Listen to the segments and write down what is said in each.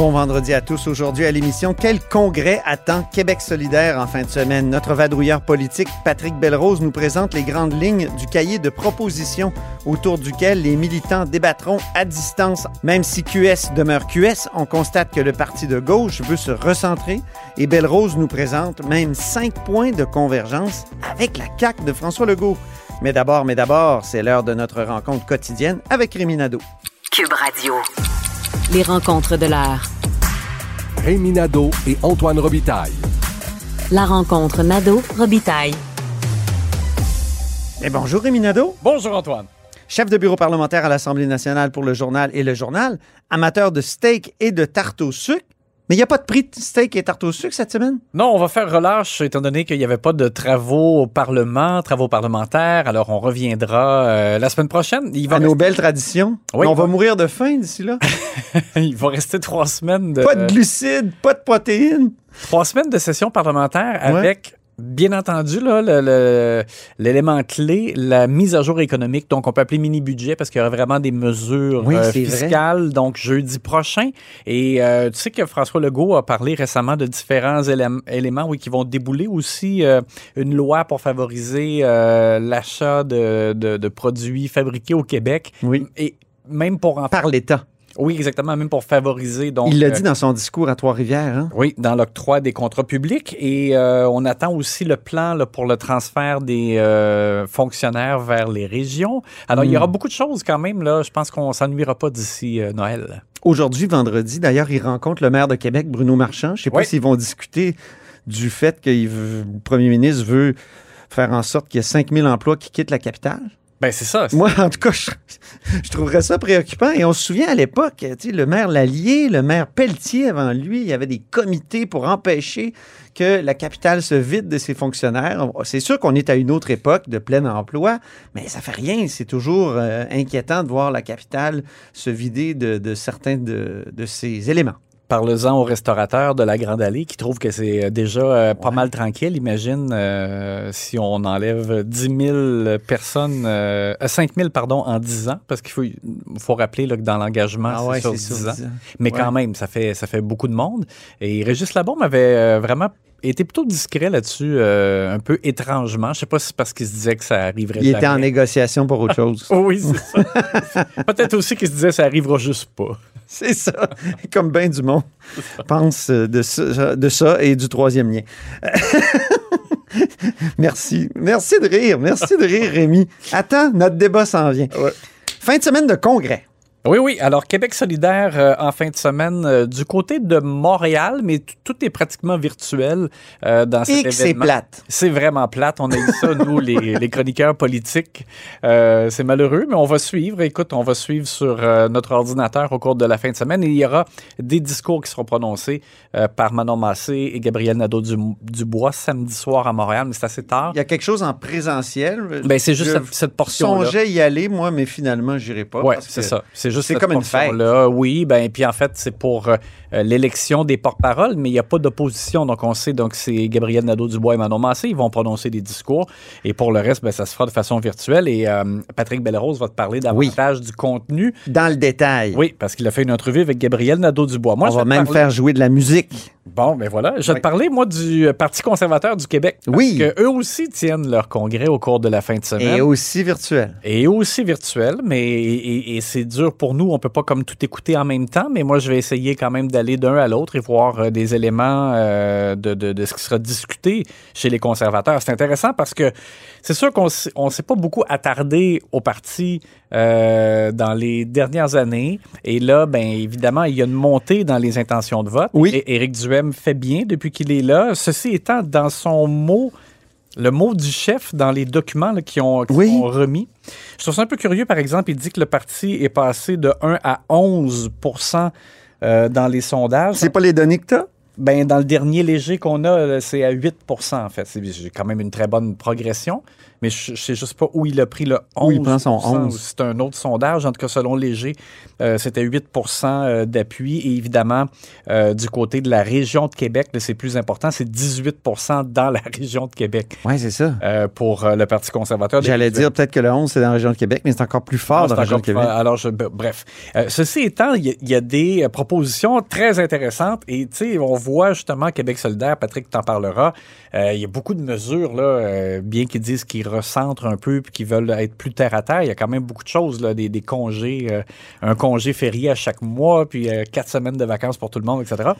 Bon vendredi à tous. Aujourd'hui à l'émission, quel congrès attend Québec solidaire en fin de semaine? Notre vadrouilleur politique, Patrick Belrose, nous présente les grandes lignes du cahier de propositions autour duquel les militants débattront à distance. Même si QS demeure QS, on constate que le parti de gauche veut se recentrer et Belrose nous présente même cinq points de convergence avec la CAQ de François Legault. Mais d'abord, mais d'abord, c'est l'heure de notre rencontre quotidienne avec Rémi Nadeau. Cube Radio. Les rencontres de l'heure. Rémi Nadeau et Antoine Robitaille. La rencontre Nadeau-Robitaille. Et bonjour Rémi Nadeau. Bonjour Antoine. Chef de bureau parlementaire à l'Assemblée nationale pour le journal et le journal, amateur de steak et de tarte au sucre. Mais il n'y a pas de prix de steak et tarte au sucre cette semaine? Non, on va faire relâche étant donné qu'il n'y avait pas de travaux au Parlement, travaux parlementaires. Alors, on reviendra euh, la semaine prochaine. Il va à nos belles traditions. Oui, on va va- mourir de faim d'ici là. Il va rester trois semaines de, Pas de glucides, pas de protéines. trois semaines de session parlementaire Ouais. avec, bien entendu, là, le- le- l'élément clé, la mise à jour économique. Donc, on peut appeler mini-budget parce qu'il y aura vraiment des mesures Oui, euh, vrai. fiscales. Donc, jeudi prochain. Et euh, tu sais que François Legault a parlé récemment de différents élém- éléments oui, qui vont débouler aussi euh, une loi pour favoriser euh, l'achat de, de- de produits fabriqués au Québec. Oui. Et même pour en Par l'État. Oui, exactement, même pour favoriser. Donc, Il l'a euh, dit dans son discours à Trois-Rivières. Hein? oui, dans l'octroi des contrats publics. Et euh, on attend aussi le plan là, pour le transfert des euh, fonctionnaires vers les régions. Alors, il y aura Hmm. beaucoup de choses quand même. Là. Je pense qu'on s'ennuiera pas d'ici Noël. Aujourd'hui, vendredi, d'ailleurs, il rencontre le maire de Québec, Bruno Marchand. Je ne sais pas Oui. s'ils vont discuter du fait que le premier ministre veut faire en sorte qu'il y ait 5000 emplois qui quittent la capitale. Ben, c'est ça. Moi, en tout cas, je, je trouverais ça préoccupant. Et on se souvient à l'époque, le maire Lallier, le maire Pelletier avant lui, il y avait des comités pour empêcher que la capitale se vide de ses fonctionnaires. On- C'est sûr qu'on est à une autre époque de plein emploi, mais ça fait rien. C'est toujours euh, inquiétant de voir la capitale se vider de, de certains de, de ses éléments. Parle-en aux restaurateurs de la Grande Allée qui trouvent que c'est euh, déjà euh, pas mal tranquille. Imagine euh, si on enlève 10 000 personnes, euh, 5 000 pardon, en 10 ans, parce qu'il faut, faut rappeler là, que dans l'engagement, Ah c'est sur 10 ça, ans. dix ans. Mais Ouais. quand même, ça fait, ça fait beaucoup de monde. Et Régis Labombe avait euh, vraiment été plutôt discret là-dessus, euh, un peu étrangement. Je sais pas si c'est parce qu'il se disait que ça arriverait Il était en négociation pour autre chose. Oh oui, c'est ça. Peut-être aussi qu'il se disait que ça arrivera juste pas. C'est ça. Comme bien du monde pense euh, de ça, de ça et du troisième lien. Merci. Merci de rire. Merci de rire, Rémi. Attends, notre débat s'en vient. Fin de semaine de congrès. Oui, oui. Alors, Québec solidaire euh, en fin de semaine euh, du côté de Montréal, mais tout est pratiquement virtuel euh, dans cet Et que c'est plate. C'est vraiment plate. On a eu ça, nous, les, les chroniqueurs politiques. Euh, c'est malheureux, mais on va suivre. Écoute, on va suivre sur notre ordinateur au cours de la fin de semaine. Et il y aura des discours qui seront prononcés par Manon Massé et Gabriel Nadeau-Dubois samedi soir à Montréal, mais c'est assez tard. Il y a quelque chose en présentiel. Ben, c'est juste Je cette, cette portion-là. songeais y aller, moi, mais finalement, j'irai pas. Oui, c'est ça. C'est juste c'est cette comme une fête. Oui, ben puis en fait, c'est pour euh, l'élection des porte-paroles, mais il n'y a pas d'opposition. Donc, on sait, donc c'est Gabriel Nadeau-Dubois et Manon Massé. Ils vont prononcer des discours. Et pour le reste, ben, ça se fera de façon virtuelle. Et euh, Patrick Belrose va te parler davantage du contenu. Dans le détail. Oui, parce qu'il a fait une entrevue avec Gabriel Nadeau-Dubois. Moi, On je va même parler- faire jouer de la musique. Bon, ben voilà. Je vais te parler, moi, du euh, Parti conservateur du Québec. Parce Oui. que eux aussi tiennent leur congrès au cours de la fin de semaine. Et aussi virtuel. Et aussi virtuel, mais et, et- et c'est dur pour nous. On peut pas comme tout écouter en même temps, mais moi, je vais essayer quand même d'aller d'un à l'autre et voir euh, des éléments euh, de, de- de ce qui sera discuté chez les conservateurs. C'est intéressant parce que c'est sûr qu'on on s'est pas beaucoup attardé au parti euh, dans les dernières années. Et là, ben évidemment, il y a une montée dans les intentions de vote. Oui. Et Éric Duhem fait bien depuis qu'il est là. Ceci étant, dans son mot, le mot du chef dans les documents qui, ont, qui Oui. sont remis, je trouve ça un peu curieux. Par exemple, il dit que le parti est passé de 1 à 11 euh, dans les sondages. C'est pas les données que t'as? Ben, dans le dernier léger qu'on a, c'est à 8% en fait. C'est quand même une très bonne progression, mais je ne sais juste pas où il a pris le 11 Où il prend son 11. ou C'est un autre sondage. En tout cas, selon léger, euh, c'était 8 euh, d'appui. Et évidemment, euh, du côté de la région de Québec, c'est plus important, c'est 18 dans la région de Québec Oui, c'est ça. euh, pour le Parti conservateur. J'allais dire peut-être que le 11, c'est dans la région de Québec, mais c'est encore plus fort dans la région de Québec. Alors, je- b- bref. Ceci étant, il y, a- il y a des propositions très intéressantes et, tu sais, on voit justement Québec solidaire, Patrick t'en parlera, il y a beaucoup de mesures, là, bien qu'ils disent qu'ils recentrent un peu puis qu'ils veulent être plus terre à terre, il y a quand même beaucoup de choses, là, des, des congés, euh, un congé férié à chaque mois, puis euh, quatre semaines de vacances pour tout le monde, etc.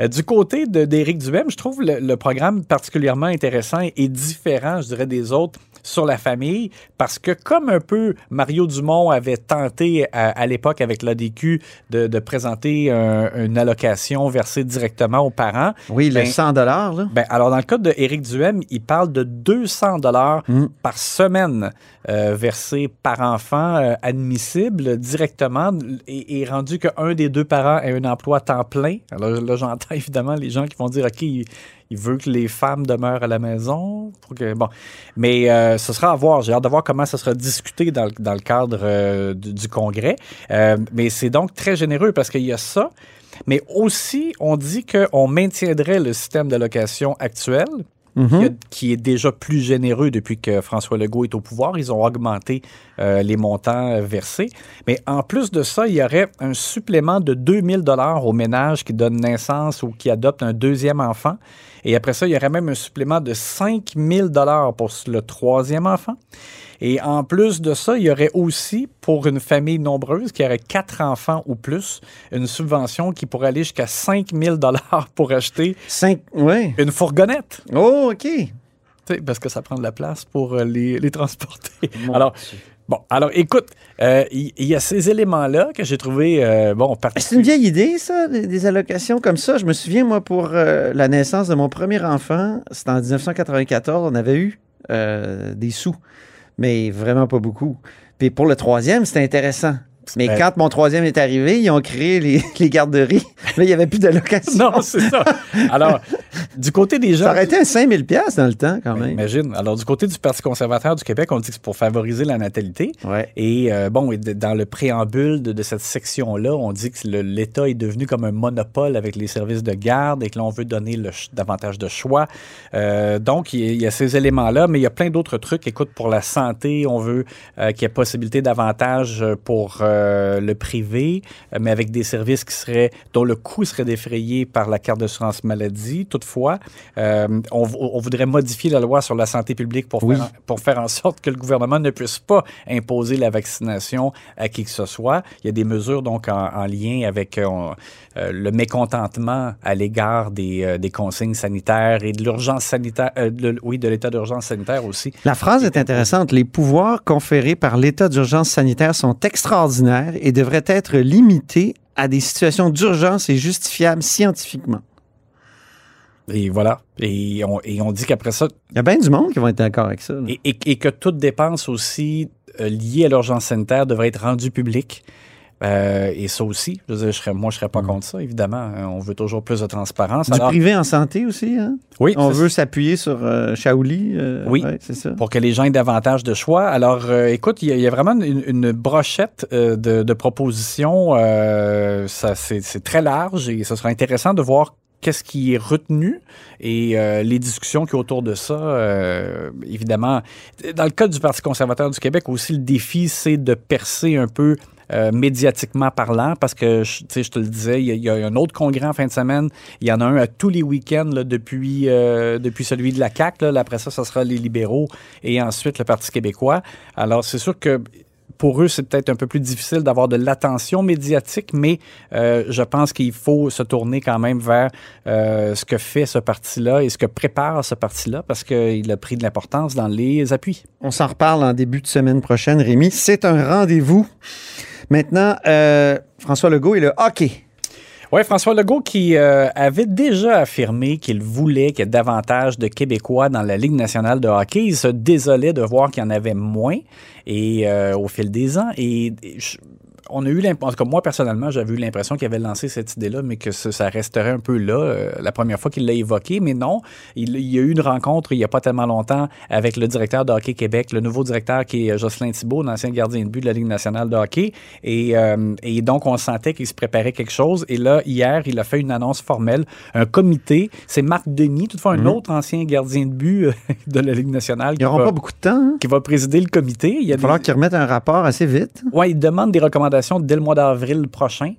Euh, du côté d'Éric Duhem, je trouve le programme particulièrement intéressant et différent, je dirais, des autres sur la famille, parce que comme un peu Mario Dumont avait tenté à, à l'époque avec l'ADQ de, de présenter un- une allocation versée directement aux parents, Oui, le Ben, 100 là. ben, alors, dans le cas de Éric Duhem, il parle de 200 dollars Mm. par semaine euh, versés par enfant euh, admissible directement et, et rendu qu'un des deux parents ait un emploi à temps plein. Alors là, j'entends évidemment les gens qui vont dire, OK, il, veut que les femmes demeurent à la maison. Pour que, bon. Mais euh, ce sera à voir. J'ai hâte de voir comment ça sera discuté dans, le- dans le cadre euh, du, du Congrès. Euh, mais c'est donc très généreux parce qu'il y a ça. Mais aussi, on dit qu'on maintiendrait le système d'allocation actuel, Mhm. qui, est déjà plus généreux depuis que François Legault est au pouvoir. Ils ont augmenté euh, les montants versés. Mais en plus de ça, il y aurait un supplément de 2000 dollars aux ménages qui donnent naissance ou qui adoptent un deuxième enfant. Et après ça, il y aurait même un supplément de 5000 dollars pour le troisième enfant. Et en plus de ça, il y aurait aussi, pour une famille nombreuse qui aurait quatre enfants ou plus, une subvention qui pourrait aller jusqu'à 5000 dollars pour acheter Cinq... Une fourgonnette. Oh, OK. Parce que ça prend de la place pour euh, les, les transporter. alors, bon, alors écoute, euh, il y, a ces éléments-là que j'ai trouvé, euh, bon, C'est une vieille idée, ça, des, des allocations comme ça. Je me souviens, moi, pour euh, la naissance de mon premier enfant, c'était en 1994, on avait eu euh, des sous, mais vraiment pas beaucoup. Puis pour le troisième, c'était intéressant. Mais Ben- quand mon troisième est arrivé, ils ont créé les, les garderies. Là, il n'y avait plus d'allocation. Non, c'est ça. Alors, du côté des gens... Ça aurait été un 5000 pièces dans le temps, quand Ben, même. Imagine. Alors, du côté du Parti conservateur du Québec, on dit que c'est pour favoriser la natalité. Ouais. Et euh, bon, et de- dans le préambule de, de cette section-là, on dit que l'État est devenu comme un monopole avec les services de garde et que l'on veut donner le davantage de choix. Euh, donc, il y, a- il y a ces éléments-là, mais il y a plein d'autres trucs. Écoute, pour la santé, on veut euh, qu'il y ait possibilité d'avantage pour euh, le privé, euh, mais avec des services qui seraient dont le coût serait défrayé par la carte d'assurance maladie. Toutefois, euh, on, voudrait modifier la loi sur la santé publique pour, Oui. faire, pour faire en sorte que le gouvernement ne puisse pas imposer la vaccination à qui que ce soit. Il y a des mesures donc en, en lien avec on- euh, le mécontentement à l'égard des, des consignes sanitaires et de l'urgence sanitaire, de- oui, de l'état d'urgence sanitaire aussi. La phrase est intéressante. Les pouvoirs conférés par l'état d'urgence sanitaire sont extraordinaires et devraient être limités à des situations d'urgence et justifiables scientifiquement. Et voilà. Et on, et on dit qu'après ça, Il y a bien du monde qui vont être d'accord avec ça. là. et, et- et que toute dépense aussi euh, liée à l'urgence sanitaire devrait être rendue publique. Euh, et ça aussi, je veux dire, je serais, moi, je serais pas contre ça, évidemment. hein. On veut toujours plus de transparence. Du Alors, privé en santé aussi, hein? oui, On veut s'appuyer sur euh, Shaoli. euh, Oui. ouais, c'est ça. pour que les gens aient davantage de choix. Alors, euh, écoute, il y, a- il y a vraiment une, une brochette euh, de, de propositions. euh, ça, c'est, très large et ce sera intéressant de voir qu'est-ce qui est retenu et euh, les discussions qui autour de ça. euh, évidemment, dans le cas du Parti conservateur du Québec aussi, le défi, c'est de percer un peu euh, médiatiquement parlant, parce que, je- te le disais, il y, a- un autre congrès en fin de semaine. Il y en a un à tous les week-ends depuis, euh, depuis celui de la CAQ. Là. Après ça, ce sera les libéraux et ensuite le Parti québécois. Alors, c'est sûr que pour eux, c'est peut-être un peu plus difficile d'avoir de l'attention médiatique, mais euh, je pense qu'il faut se tourner quand même vers ce que fait ce parti-là et ce que prépare ce parti-là parce qu'il a pris de l'importance dans les appuis. On s'en reparle en début de semaine prochaine, Rémi. C'est un rendez-vous. Maintenant, euh, François Legault et le hockey. Oui, François Legault qui euh, avait déjà affirmé qu'il voulait qu'il y ait davantage de Québécois dans la Ligue nationale de hockey. Il se désolait de voir qu'il y en avait moins et euh, au fil des ans. Et, et je- on a eu l'impression, en tout cas moi personnellement, j'avais eu l'impression qu'il avait lancé cette idée-là, mais que ça, ça resterait un peu là euh, la première fois qu'il l'a évoqué. Mais non, il, il y a eu une rencontre il n'y a pas tellement longtemps avec le directeur de Hockey Québec, le nouveau directeur qui est Jocelyn Thibault, l'ancien gardien de but de la Ligue nationale de hockey. Et, euh, et donc, on sentait qu'il se préparait quelque chose. Et là, hier, il a fait une annonce formelle, un comité. C'est Marc Denis, toutefois un autre ancien gardien de but euh, de la Ligue nationale, Ils qui n'auront va, pas beaucoup de temps. hein? qui va présider le comité. Il y a Il va falloir qu'ils remettent un rapport assez vite. Ouais, il demande des recommandations dès le mois d'avril prochain.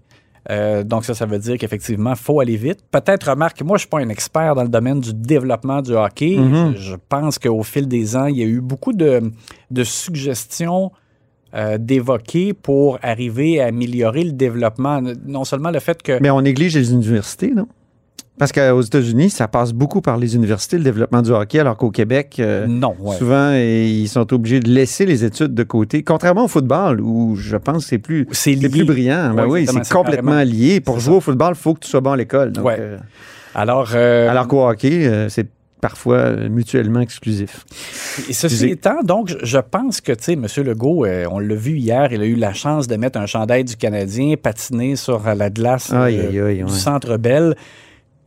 Euh, donc ça, ça veut dire qu'effectivement, il faut aller vite. Peut-être, remarque, moi, je suis pas un expert dans le domaine du développement du hockey. Mhm. je, je pense qu'au fil des ans, il y a eu beaucoup de, de suggestions euh, d'évoquer pour arriver à améliorer le développement. Non seulement le fait que... Mais on néglige les universités, non? Parce qu'aux États-Unis, ça passe beaucoup par les universités, le développement du hockey, alors qu'au Québec, euh, non, ouais. souvent, ils sont obligés de laisser les études de côté. Contrairement au football, où je pense que c'est plus, C'est plus brillant. Ben oui, c'est complètement lié. Pour jouer ça. au football, il faut que tu sois bon à l'école. Donc, Ouais. euh, Alors, euh, alors qu'au hockey, c'est parfois mutuellement exclusif. Et ceci étant, donc, je- pense que, tu sais, M. Legault, euh, on l'a vu hier, il a eu la chance de mettre un chandail du Canadien, patiner sur la glace euh, Aïe, aïe, aïe, du ouais. Centre Bell.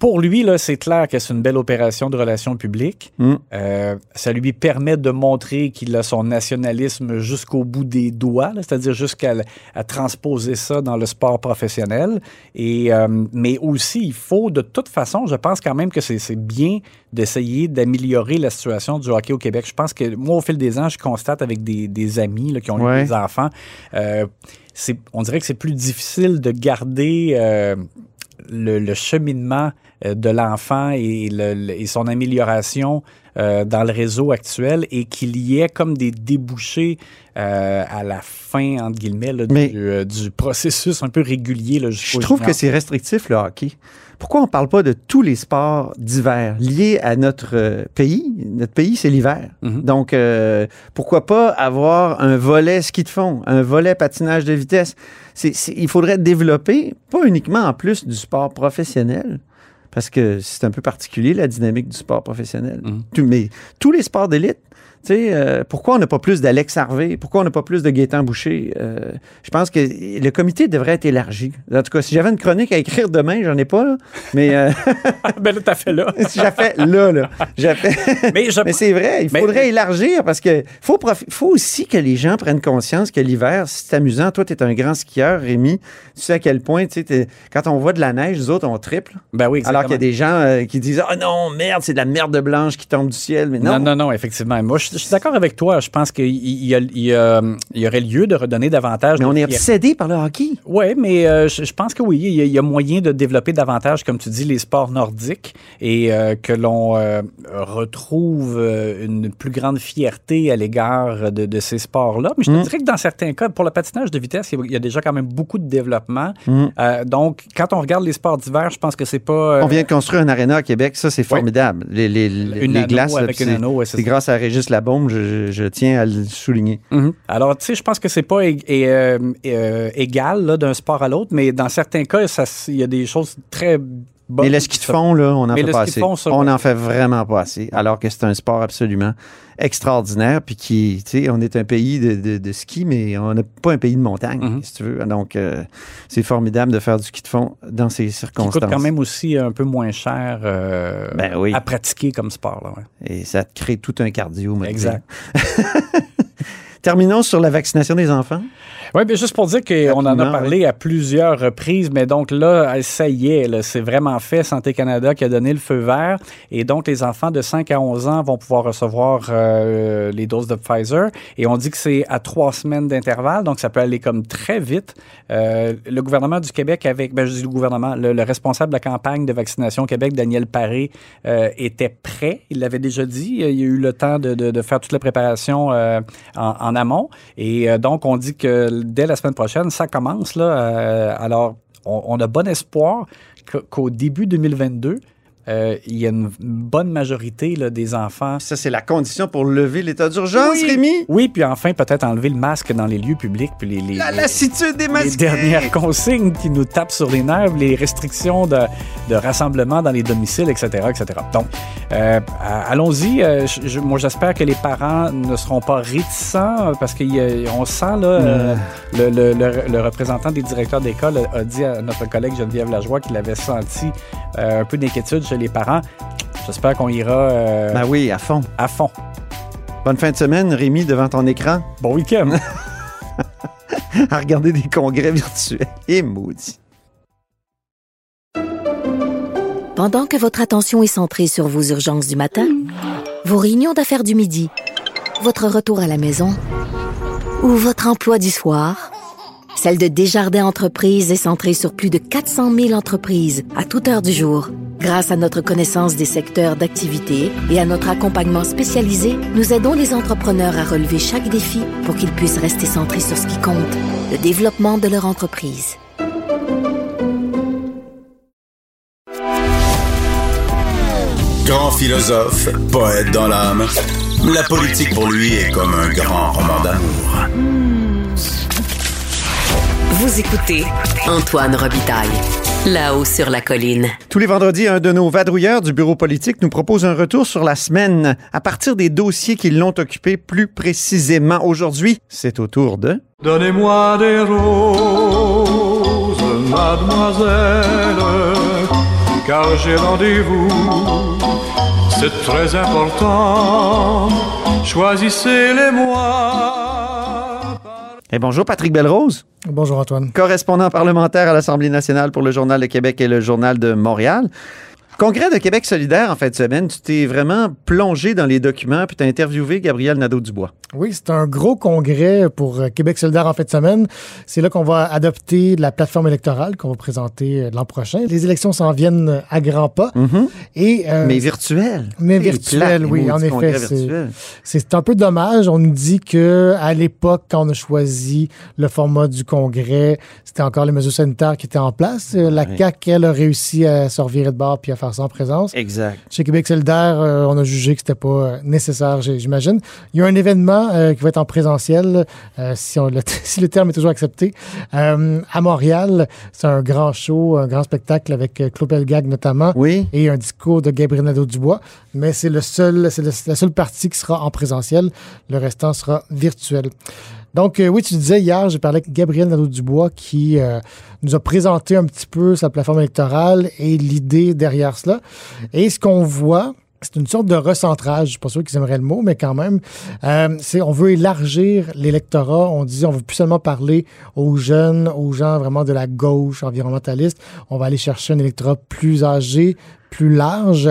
Pour lui, là, c'est clair que c'est une belle opération de relations publiques. Mm. Euh, ça lui permet de montrer qu'il a son nationalisme jusqu'au bout des doigts, là, c'est-à-dire jusqu'à à transposer ça dans le sport professionnel. Et, euh, mais aussi, il faut, de toute façon, je pense quand même que c'est bien d'essayer d'améliorer la situation du hockey au Québec. Je pense que moi, au fil des ans, je constate avec des, des amis là, qui ont Ouais. eu des enfants, euh, c'est- on dirait que c'est plus difficile de garder euh, le, le cheminement euh, de l'enfant et, le- le- et son amélioration euh, dans le réseau actuel et qu'il y ait comme des débouchés euh, à la fin, entre guillemets, là, Mais- du, euh, du processus un peu régulier. Là, Je trouve que c'est restrictif, le hockey. Pourquoi on ne parle pas de tous les sports d'hiver liés à notre euh, pays? Notre pays, c'est l'hiver. Mhm. Donc, euh, pourquoi pas avoir un volet ski de fond, un volet patinage de vitesse? Il faudrait développer, pas uniquement en plus du sport professionnel, parce que c'est un peu particulier, la dynamique du sport professionnel. Mhm. Tout- mais tous les sports d'élite, tu sais, euh, pourquoi on n'a pas plus d'Alex Harvey? Pourquoi on n'a pas plus de Gaétan Boucher? Euh, je pense que le comité devrait être élargi. En tout cas, si j'avais une chronique à écrire demain, j'en ai pas, là. Mais euh, ben là, t'as fait là. si j'avais fait là, là. fait- Mais je- Mais c'est vrai, il Mais- faudrait élargir parce que faut, faut aussi que les gens prennent conscience que l'hiver, c'est amusant. Toi, tu es un grand skieur, Rémi. Tu sais à quel point, tu sais, t'es- quand on voit de la neige, nous autres, on triple. Ben oui, Alors qu'il y a exactement. des gens qui disent Ah non, merde, c'est de la merde blanche qui tombe du ciel. Mais non. Non, non, non, effectivement. Moi, je, je suis d'accord avec toi. Je pense qu'il il y, aurait lieu de redonner davantage Mais on est obsédé par le hockey. Oui, mais euh, je, je pense que oui, il y, a, il y a moyen de développer davantage, comme tu dis, les sports nordiques et euh, que l'on euh, retrouve une plus grande fierté à l'égard de, de ces sports-là. Mais je te Mm. dirais que dans certains cas, pour le patinage de vitesse, il y a, déjà quand même beaucoup de développement. Mm. Donc, quand on regarde les sports d'hiver, je pense que c'est pas... On vient de construire un aréna à Québec, ça c'est formidable. Les, les, les- les glaces, c'est- ouais, grâce à Régis Labaume, je, tiens à le souligner. Mhm. Alors, tu sais, je pense que c'est pas euh, euh, égal d'un sport à l'autre, mais dans certains cas, il y a des choses très bonnes. Mais le ski de fond, là, on n'en fait pas assez. fond, ça, on n'en fait vraiment pas assez, alors que c'est un sport absolument extraordinaire, puis qui, tu sais, on est un pays de, de- de ski, mais on n'est pas un pays de montagne, Mhm. si tu veux. Donc, euh, c'est formidable de faire du ski de fond dans ces circonstances. coûte quand même aussi un peu moins cher euh, Ben oui. à pratiquer comme sport. Là, ouais. Et ça te crée tout un cardio. Exact. Terminons sur la vaccination des enfants. Oui, bien juste pour dire qu'on en a parlé à plusieurs reprises, mais donc là, ça y est, c'est vraiment fait. Santé Canada qui a donné le feu vert. Et donc, les enfants de 5 à 11 ans vont pouvoir recevoir euh, les doses de Pfizer. Et on dit que c'est à trois semaines d'intervalle, donc ça peut aller comme très vite. Euh, le gouvernement du Québec, avec, ben, je dis le gouvernement, le, le responsable de la campagne de vaccination au Québec, Daniel Paré, euh, était prêt. Il l'avait déjà dit. Il y a eu le temps de, de- de faire toute la préparation euh, en, amont. Et euh, donc, on dit que dès la semaine prochaine, ça commence. Euh, alors, on, on a bon espoir qu'au début 2022, euh, il y a une bonne majorité là, des enfants. Ça, c'est la condition pour lever l'état d'urgence, Oui. Rémi? Oui, puis enfin, peut-être enlever le masque dans les lieux publics, puis les, les, La les- lassitude des les masques. dernières consignes qui nous tapent sur les nerfs, les restrictions de, de rassemblement dans les domiciles, etc., etc. Donc, euh, allons-y. Euh, je- moi, j'espère que les parents ne seront pas réticents parce qu'on sent là, euh, le, le- le- le représentant des directeurs d'école a, dit à notre collègue Geneviève Lajoie qu'il avait senti un peu d'inquiétude chez les parents. J'espère qu'on ira euh, Ben oui, à fond. à fond. Bonne fin de semaine, Rémi, devant ton écran, Bon week-end. à regarder des congrès virtuels. Et maudit. Pendant que votre attention est centrée sur vos urgences du matin, vos réunions d'affaires du midi, votre retour à la maison ou votre emploi du soir, celle de Desjardins Entreprises est centrée sur plus de 400 000 entreprises à toute heure du jour. Grâce à notre connaissance des secteurs d'activité et à notre accompagnement spécialisé, nous aidons les entrepreneurs à relever chaque défi pour qu'ils puissent rester centrés sur ce qui compte, le développement de leur entreprise. Grand philosophe, poète dans l'âme, la politique pour lui est comme un grand roman d'amour. Vous écoutez Antoine Robitaille. Là-haut sur la colline. Tous les vendredis, un de nos vadrouilleurs du bureau politique nous propose un retour sur la semaine à partir des dossiers qui l'ont occupé plus précisément. Aujourd'hui, c'est au tour de... Donnez-moi des roses, mademoiselle, car j'ai rendez-vous. C'est très important. Choisissez-les-moi. Et bonjour Patrick Belrose, Bonjour Antoine. correspondant parlementaire à l'Assemblée nationale pour le Journal de Québec et le Journal de Montréal. Congrès de Québec solidaire en fin de semaine, tu t'es vraiment plongé dans les documents puis tu as interviewé Gabriel Nadeau-Dubois. Oui, c'est un gros congrès pour euh, Québec solidaire en fin de semaine. C'est là qu'on va adopter la plateforme électorale qu'on va présenter euh, l'an prochain. Les élections s'en viennent euh, à grands pas. Et, euh, Mais virtuel. mais C'est virtuel, plate, les oui, en effet, c'est- un peu dommage. On nous dit que à l'époque, quand on a choisi le format du congrès, c'était encore les mesures sanitaires qui étaient en place. La Oui. CAQ, elle, a réussi à se revirer de bord puis à faire ça en présence. Exact. Chez Québec solidaire, euh, on a jugé que c'était pas euh, nécessaire, j'imagine. Il y a un événement euh, qui va être en présentiel, euh, si, on, le, si le terme est toujours accepté, à Montréal. C'est un grand show, un grand spectacle avec Claude Pelgag notamment. Oui. Et un discours de Gabriel Nadeau-Dubois. Mais c'est le seul, c'est la seule partie qui sera en présentiel. Le restant sera virtuel. Donc, euh, oui, tu disais hier, j'ai parlé avec Gabriel Nadeau-Dubois qui euh, nous a présenté un petit peu sa plateforme électorale et l'idée derrière cela. Et ce qu'on voit, c'est une sorte de recentrage. Je suis pas sûr qu'ils aimeraient le mot, mais quand même, euh, c'est on veut élargir l'électorat. On dit on veut plus seulement parler aux jeunes, aux gens vraiment de la gauche environnementaliste. On va aller chercher un électorat plus âgé, plus large.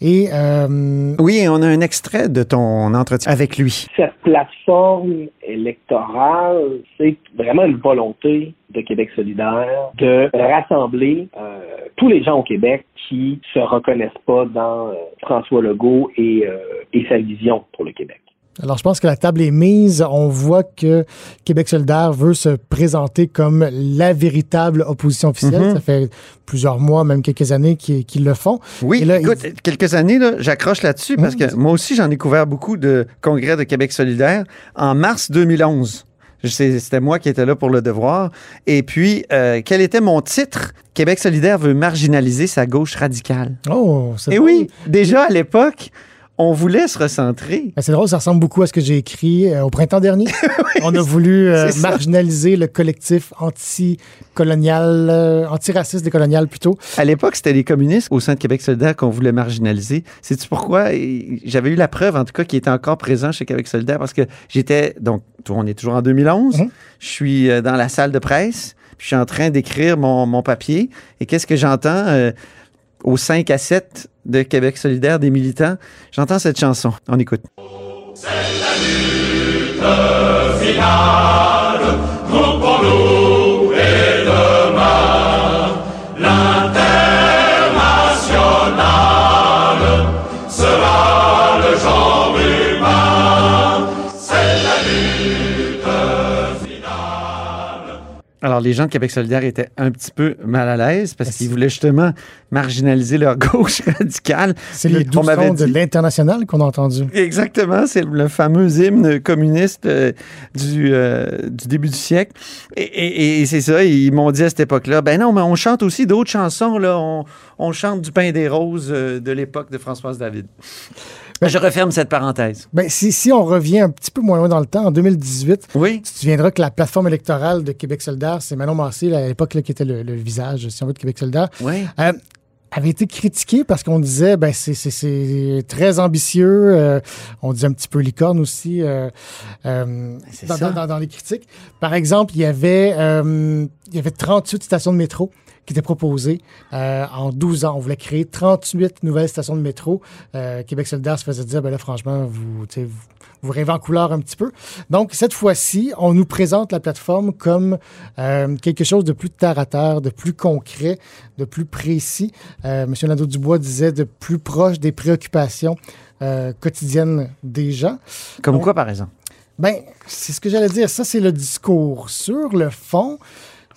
Et euh, Oui, on a un extrait de ton entretien avec lui. cette plateforme électorale, c'est vraiment une volonté de Québec solidaire de rassembler euh, tous les gens au Québec qui se reconnaissent pas dans euh, François Legault et, euh, et sa vision pour le Québec. Alors, je pense que la table est mise. On voit que Québec solidaire veut se présenter comme la véritable opposition officielle. Mhm. Ça fait plusieurs mois, même quelques années qu'ils le font. Oui, là, écoute, quelques années, là, j'accroche là-dessus parce Mmh. que moi aussi, j'en ai couvert beaucoup de congrès de Québec solidaire en mars 2011. Je sais, C'était moi qui étais là pour le devoir. Et puis, euh, quel était mon titre? Québec solidaire veut marginaliser sa gauche radicale. Oh, c'est Et oui, déjà à l'époque, on voulait se recentrer. Ben, C'est drôle, ça ressemble beaucoup à ce que j'ai écrit euh, au printemps dernier. On a voulu euh, c'est marginaliser le collectif anti-colonial, euh, antiraciste décolonial plutôt. À l'époque, c'était les communistes au sein de Québec solidaire qu'on voulait marginaliser. Sais-tu pourquoi? Et J'avais eu la preuve, en tout cas, qui était encore présent chez Québec solidaire parce que j'étais, donc, on est toujours en 2011. Mhm. Je suis dans la salle de presse, puis je suis en train d'écrire mon, mon papier. Et qu'est-ce que j'entends? Au 5 à 7 de Québec solidaire des militants? J'entends cette chanson. On écoute. Alors, les gens de Québec solidaire étaient un petit peu mal à l'aise parce qu'ils voulaient justement marginaliser leur gauche radicale. C'est les doux de l'international qu'on a entendu. Exactement, c'est le fameux hymne communiste euh, du, euh, du début du siècle. Et, et- et c'est ça, ils m'ont dit à cette époque-là, ben non, mais on chante aussi d'autres chansons, là. On, on chante du pain des roses euh, de l'époque de Françoise David. Ben, je referme cette parenthèse. Ben, si, si on revient un petit peu moins loin dans le temps, en 2018, Oui. tu te souviendras que la plateforme électorale de Québec solidaire, c'est Manon Massé, à l'époque, qui était le, le visage, si on veut, de Québec solidaire, Oui. euh, avait été critiquée parce qu'on disait, ben, c'est- c'est c'est très ambitieux. euh, on disait un petit peu licorne aussi euh, euh, dans- dans- dans les critiques. Par exemple, il y avait, euh, il y avait 38 stations de métro qui étaient proposées euh, en 12 ans. On voulait créer 38 nouvelles stations de métro. Euh, Québec solidaire se faisait dire, ben là, franchement, vous, vous, vous rêvez en couleur un petit peu. Donc, cette fois-ci, on nous présente la plateforme comme euh, quelque chose de plus terre à terre, de plus concret, de plus précis. Monsieur Nadeau-Dubois disait de plus proche des préoccupations quotidiennes des gens. Comme Donc- quoi, par exemple? Ben, c'est ce que j'allais dire. Ça, c'est le discours. Sur le fond,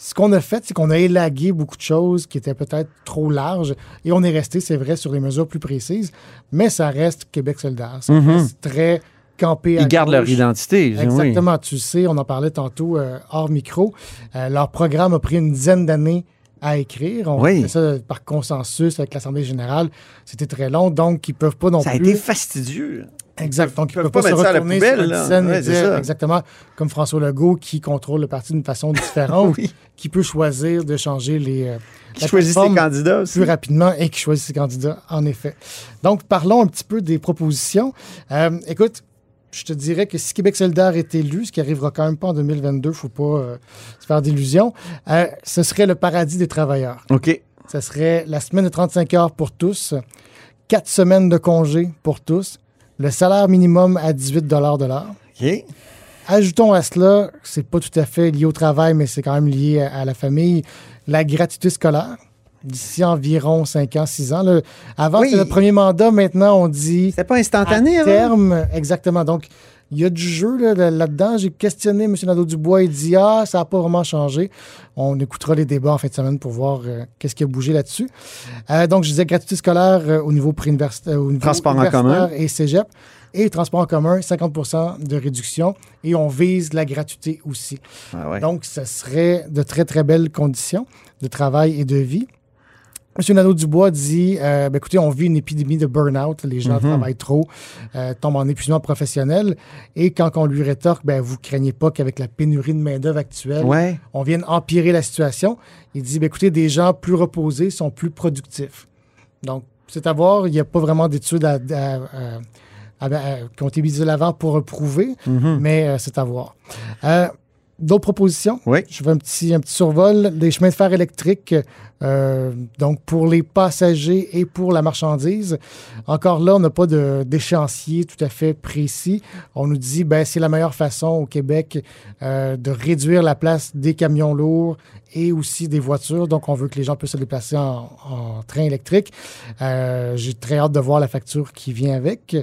ce qu'on a fait, c'est qu'on a élagué beaucoup de choses qui étaient peut-être trop larges et on est resté, c'est vrai, sur des mesures plus précises, mais ça reste Québec solidaire. Ça Mhm. reste très campé à Ils gardent leur identité. oui. Exactement. Tu sais, on en parlait tantôt euh, hors micro. Euh, leur programme a pris une dizaine d'années à écrire. On Oui. fait ça par consensus avec l'Assemblée générale. C'était très long, donc ils peuvent pas non Ça a plus. été fastidieux. Exact. Donc, ils peuvent peuvent pas pas, se mettre ça à la retourner poubelle, sur scène Ouais, et dire exactement comme François Legault qui contrôle le parti d'une façon différente, Oui. qui peut choisir de changer les. euh, Qui choisit ses candidats aussi. plus rapidement et qui choisit ses candidats, en effet. Donc, parlons un petit peu des propositions. Euh, écoute, je te dirais que si Québec solidaire est élu, ce qui arrivera quand même pas en 2022, faut pas euh, se faire d'illusions, euh, ce serait le paradis des travailleurs. OK. Ce serait la semaine de 35 heures pour tous, quatre semaines de congé pour tous, le salaire minimum à 18 de l'heure. OK. Ajoutons à cela, c'est pas tout à fait lié au travail, mais c'est quand même lié à, à la famille, la gratuité scolaire. D'ici environ 5 ans, 6 ans. Avant, Oui. c'était le premier mandat. Maintenant, on dit C'est pas instantané, à hein? terme. Exactement. Donc, il y a du jeu là, là- là-dedans. J'ai questionné M. Nadeau-Dubois. Il dit Ah, ça n'a pas vraiment changé. On écoutera les débats en fin de semaine pour voir euh, qu'est-ce qui a bougé là-dessus. Euh, donc, je disais gratuité scolaire euh, au niveau préuniversitaire, au niveau Transport en commun. et cégep. Et transport en commun, 50% de réduction. Et on vise la gratuité aussi. Ah ouais. Donc, ce serait de très, très belles conditions de travail et de vie. M. Nadeau-Dubois dit euh, ben, écoutez, on vit une épidémie de burn-out. Les gens travaillent trop, euh, tombent en épuisement professionnel. Et quand on lui rétorque ben, vous craignez pas qu'avec la pénurie de main-d'œuvre actuelle, Ouais. on vienne empirer la situation. Il dit ben, écoutez, des gens plus reposés sont plus productifs. Donc, c'est à voir. Il n'y a pas vraiment d'études à- à- à- à- qui ont été mises de l'avant pour le prouver, mais euh, c'est à voir. Euh, D'autres propositions? Oui. Je fais un petit, un petit survol. Les chemins de fer électriques, euh, donc pour les passagers et pour la marchandise. Encore là, on n'a pas de- d'échéancier tout à fait précis. On nous dit, ben, c'est la meilleure façon au Québec euh, de réduire la place des camions lourds et aussi des voitures. Donc, on veut que les gens puissent se déplacer en, en train électrique. Euh, J'ai très hâte de voir la facture qui vient avec.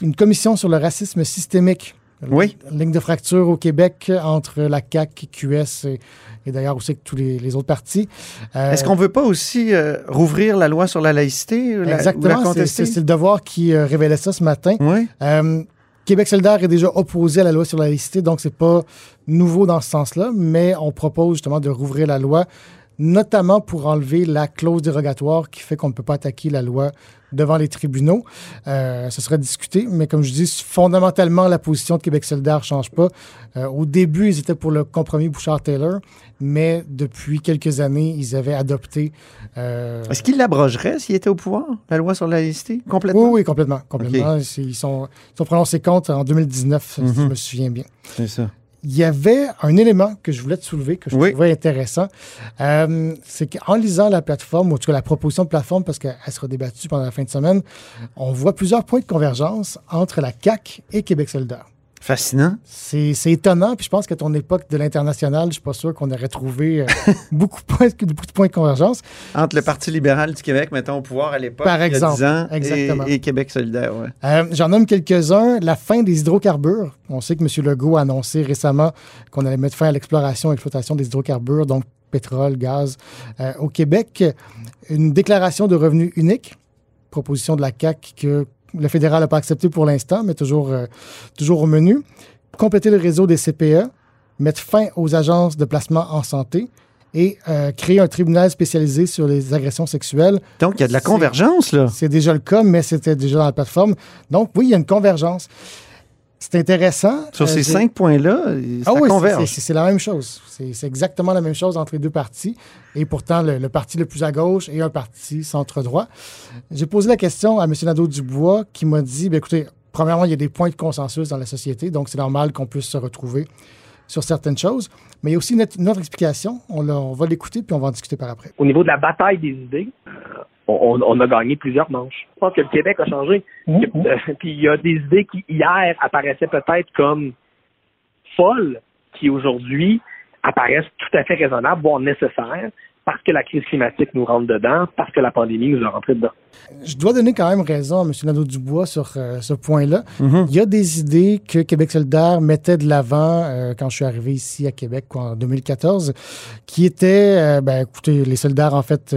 Une commission sur le racisme systémique. Oui. Ligne de fracture au Québec entre la CAQ, QS et, et d'ailleurs aussi avec tous les, les autres partis. Euh, Est-ce qu'on veut pas aussi euh, rouvrir la loi sur la laïcité ou la Exactement, c'est- le devoir qui euh, révélait ça ce matin. Oui. Euh, Québec solidaire est déjà opposé à la loi sur la laïcité, donc c'est pas nouveau dans ce sens-là, mais on propose justement de rouvrir la loi, notamment pour enlever la clause dérogatoire qui fait qu'on ne peut pas attaquer la loi devant les tribunaux. Euh, ce serait discuté, mais comme je dis, fondamentalement, la position de Québec solidaire ne change pas. Euh, au début, ils étaient pour le compromis Bouchard-Taylor, mais depuis quelques années, ils avaient adopté... euh, Est-ce qu'il l'abrogerait s'il était au pouvoir, la loi sur la laïcité? Complètement? oui, oui, complètement. complètement. Ils, sont, ils sont prononcés contre en 2019, si Mhm. je me souviens bien. C'est ça. Il y avait un élément que je voulais te soulever, que je Oui. trouvais intéressant. Euh, c'est qu'en lisant la plateforme, ou en tout cas la proposition de plateforme, parce qu'elle sera débattue pendant la fin de semaine, on voit plusieurs points de convergence entre la CAC et Québec solidaire. Fascinant. C'est étonnant, puis je pense qu'à ton époque de l'international, je suis pas sûr qu'on aurait trouvé euh, beaucoup, de points, beaucoup de points de convergence? Entre le Parti libéral du Québec, mettons, au pouvoir à l'époque, Par il y a exemple, 10 ans, et- exactement. Et, Québec solidaire, ouais. Euh, J'en nomme quelques-uns. La fin des hydrocarbures. On sait que M. Legault a annoncé récemment qu'on allait mettre fin à l'exploration et l'exploitation des hydrocarbures, donc pétrole, gaz, euh, au Québec. Une déclaration de revenus unique, proposition de la CAQ que le fédéral n'a pas accepté pour l'instant, mais toujours, euh, toujours au menu. Compléter le réseau des CPE, mettre fin aux agences de placement en santé et euh, créer un tribunal spécialisé sur les agressions sexuelles. Donc, il y a de la convergence, là. C'est déjà le cas, mais c'était déjà dans la plateforme. Donc, oui, il y a une convergence. C'est intéressant. Sur Euh, ces cinq points-là, ça Ah oui, c'est- converge. c'est- c'est la même chose. C'est c'est exactement la même chose entre les deux partis. Et pourtant, le, le parti le plus à gauche et un parti centre-droit. J'ai posé la question à M. Nadeau-Dubois qui m'a dit, ben, écoutez, premièrement, il y a des points de consensus dans la société, donc c'est normal qu'on puisse se retrouver sur certaines choses. Mais il y a aussi une, autre- une autre explication. On, on va l'écouter, puis on va en discuter par après. Au niveau de la bataille des idées, euh, on, on a gagné plusieurs manches. Je pense que le Québec a changé. Mhm. Euh, Puis il y a des idées qui, hier, apparaissaient peut-être comme folles, qui aujourd'hui apparaissent tout à fait raisonnables, voire nécessaires, parce que la crise climatique nous rentre dedans, parce que la pandémie nous a rentré dedans. Je dois donner quand même raison à M. Nadeau-Dubois sur euh, ce point-là. Mhm. Il y a des idées que Québec solidaire mettait de l'avant euh, quand je suis arrivé ici à Québec quoi, en 2014, qui étaient, euh, ben, écoutez, les soldats en fait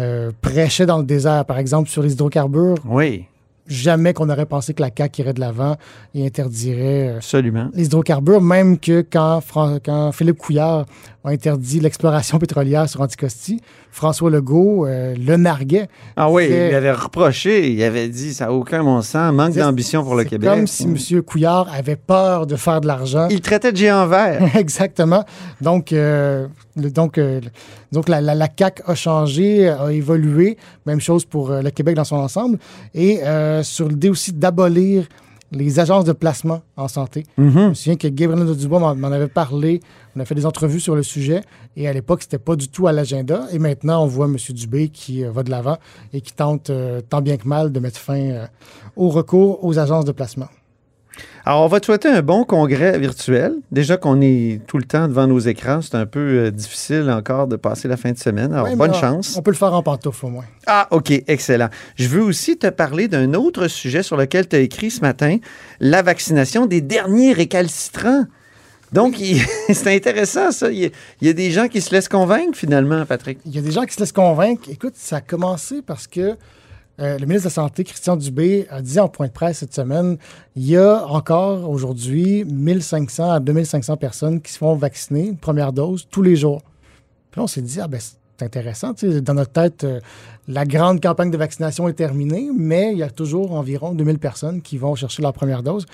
euh, prêchaient dans le désert, par exemple sur les hydrocarbures. Oui, Jamais qu'on aurait pensé que la CAQ irait de l'avant et interdirait euh, absolument. les hydrocarbures, même que quand, Fran- quand Philippe Couillard a interdit l'exploration pétrolière sur Anticosti, François Legault euh, le narguait. Ah oui, il avait reproché, il avait dit ça n'a aucun bon sens, manque d'ambition pour le Québec. Mm. comme si M. Couillard avait peur de faire de l'argent. Il traitait de géant vert. Exactement. Donc, euh, donc, euh, donc la, la, la CAQ a changé, a évolué. Même chose pour euh, le Québec dans son ensemble. Et euh, sur l'idée aussi d'abolir les agences de placement en santé. Je me souviens que Gabriel Dubois m'en m'en avait parlé. On a fait des entrevues sur le sujet. Et à l'époque, c'était pas du tout à l'agenda. Et maintenant, on voit M. Dubé qui euh, va de l'avant et qui tente euh, tant bien que mal de mettre fin euh, au recours aux agences de placement. Alors, on va te souhaiter un bon congrès virtuel. Déjà qu'on est tout le temps devant nos écrans, c'est un peu euh, difficile encore de passer la fin de semaine. Alors, bonne on- chance. On peut le faire en pantoufle au moins. Ah, OK, excellent. Je veux aussi te parler d'un autre sujet sur lequel tu as écrit ce matin, la vaccination des derniers récalcitrants. Donc, c'est intéressant, ça. Il y, a, il y a des gens qui se laissent convaincre, finalement, Patrick. Il y a des gens qui se laissent convaincre. Écoute, ça a commencé parce que euh, le ministre de la Santé, Christian Dubé, a dit en point de presse cette semaine, il y a encore aujourd'hui 1500 à 2500 personnes qui se font vacciner, une première dose, tous les jours. Puis on s'est dit, ah ben, c'est intéressant. Dans notre tête, euh, la grande campagne de vaccination est terminée, mais il y a toujours environ 2000 personnes qui vont chercher leur première dose.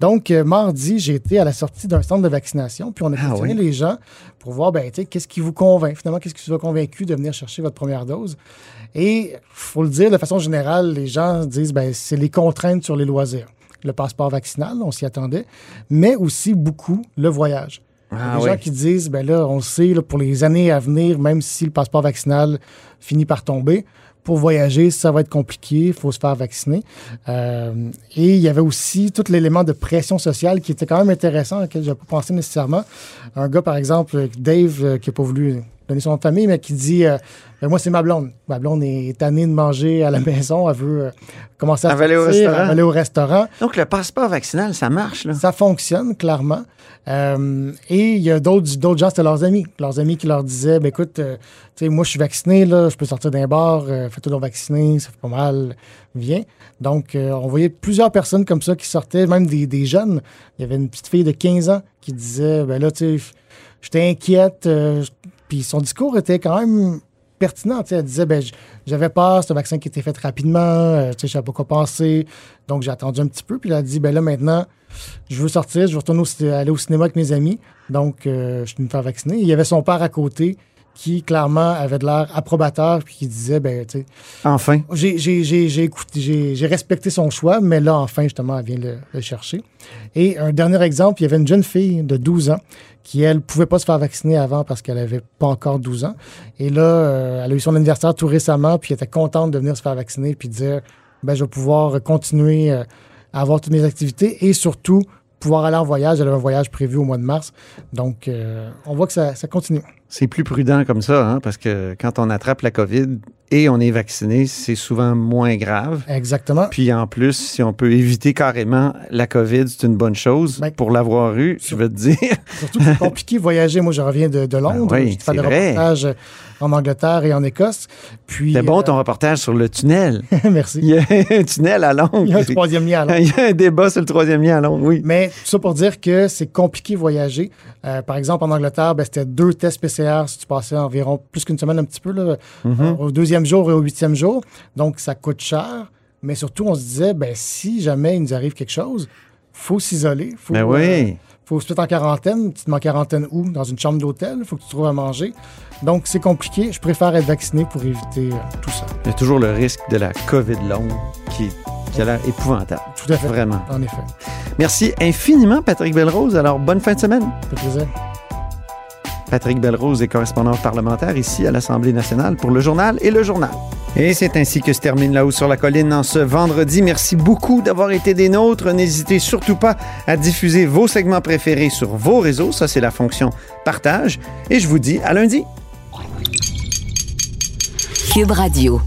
Donc, euh, mardi, j'ai été à la sortie d'un centre de vaccination, puis on a Ah questionné oui? les gens pour voir, ben, tu sais, qu'est-ce qui vous convainc, finalement, qu'est-ce qui vous a convaincu de venir chercher votre première dose? Et, faut le dire, de façon générale, les gens disent, ben, c'est les contraintes sur les loisirs. Le passeport vaccinal, on s'y attendait, mais aussi beaucoup le voyage. Ah des oui. gens qui disent, ben là, on le sait, là, pour les années à venir, même si le passeport vaccinal finit par tomber, pour voyager, ça va être compliqué, il faut se faire vacciner. Euh, et il y avait aussi tout l'élément de pression sociale qui était quand même intéressant, auquel je n'avais pas pensé nécessairement. Un gars, par exemple, Dave, euh, qui n'a pas voulu donner son nom de famille, mais qui dit euh, Ben, Moi, c'est ma blonde. Ma blonde est tannée de manger à la maison, elle veut euh, commencer à aller au restaurant. elle veut aller au restaurant. Donc, le passeport vaccinal, ça marche, là. Ça fonctionne, clairement. Euh, et il y a d'autres d'autres gens, c'était leurs amis. Leurs amis qui leur disaient ben, écoute, sais, moi, je suis vacciné, là, je peux sortir d'un bar, fais-toi donc vacciner, ça fait pas mal, viens. Donc, on voyait plusieurs personnes comme ça qui sortaient, même des, des jeunes. Il y avait une petite fille de 15 ans qui disait ben là, tu sais, j'étais inquiète. euh, puis son discours était quand même pertinent. Elle disait ben, j'avais peur, c'est un vaccin qui était fait rapidement, euh, je savais pas quoi penser. Donc, j'ai attendu un petit peu. Puis elle a dit ben là, maintenant, je veux sortir, je veux retourner au aller au cinéma avec mes amis. Donc, euh, je suis me faire vacciner. Il y avait son père à côté qui, clairement, avait de l'air approbateur puis qui disait ben, tu sais, Enfin. j'ai, j'ai, respecté son choix, mais là, enfin, justement, elle vient le, le chercher. Et un dernier exemple, il y avait une jeune fille de 12 ans qui, elle, pouvait pas se faire vacciner avant parce qu'elle avait pas encore 12 ans. Et là, euh, elle a eu son anniversaire tout récemment, puis elle était contente de venir se faire vacciner, puis dire, ben, je vais pouvoir continuer euh, à avoir toutes mes activités et surtout pouvoir aller en voyage. Elle avait un voyage prévu au mois de mars. Donc, euh, on voit que ça, ça continue. C'est plus prudent comme ça, hein, parce que quand on attrape la COVID et on est vacciné, c'est souvent moins grave. Exactement. Puis en plus, si on peut éviter carrément la COVID, c'est une bonne chose. Ben, pour l'avoir eu, je veux te dire. Surtout que c'est compliqué de voyager. Moi, je reviens de, de Londres. Ben oui, J'ai fait des reportages en Angleterre et en Écosse. Puis, C'était bon euh, ton reportage sur le tunnel. Merci. Il y a un tunnel à Londres. Il y a un troisième lien à Londres. Il y a un débat sur le troisième lien à Londres, oui. Mais tout ça pour dire que c'est compliqué voyager. Euh, par exemple, en Angleterre, ben, c'était deux tests PCR si tu passais environ plus qu'une semaine, un petit peu, là, Mhm. euh, au deuxième jour et au huitième jour. Donc, ça coûte cher. Mais surtout, on se disait, ben, si jamais il nous arrive quelque chose, faut s'isoler. Faut, Ben oui. euh, faut se mettre en quarantaine. Tu te mets en quarantaine où? Dans une chambre d'hôtel. Il faut que tu trouves à manger. Donc, c'est compliqué. Je préfère être vacciné pour éviter euh, tout ça. Il y a toujours le risque de la COVID longue qui, qui a l'air épouvantable. Tout à fait. Vraiment. En effet. Merci infiniment, Patrick Belrose. Alors, bonne fin de semaine. Ça fait plaisir. Patrick Belrose est correspondant parlementaire ici à l'Assemblée nationale pour le journal et le journal. Et c'est ainsi que se termine là-haut sur la colline en ce vendredi. Merci beaucoup d'avoir été des nôtres. N'hésitez surtout pas à diffuser vos segments préférés sur vos réseaux. Ça, c'est la fonction partage. Et je vous dis à lundi. Cube Radio.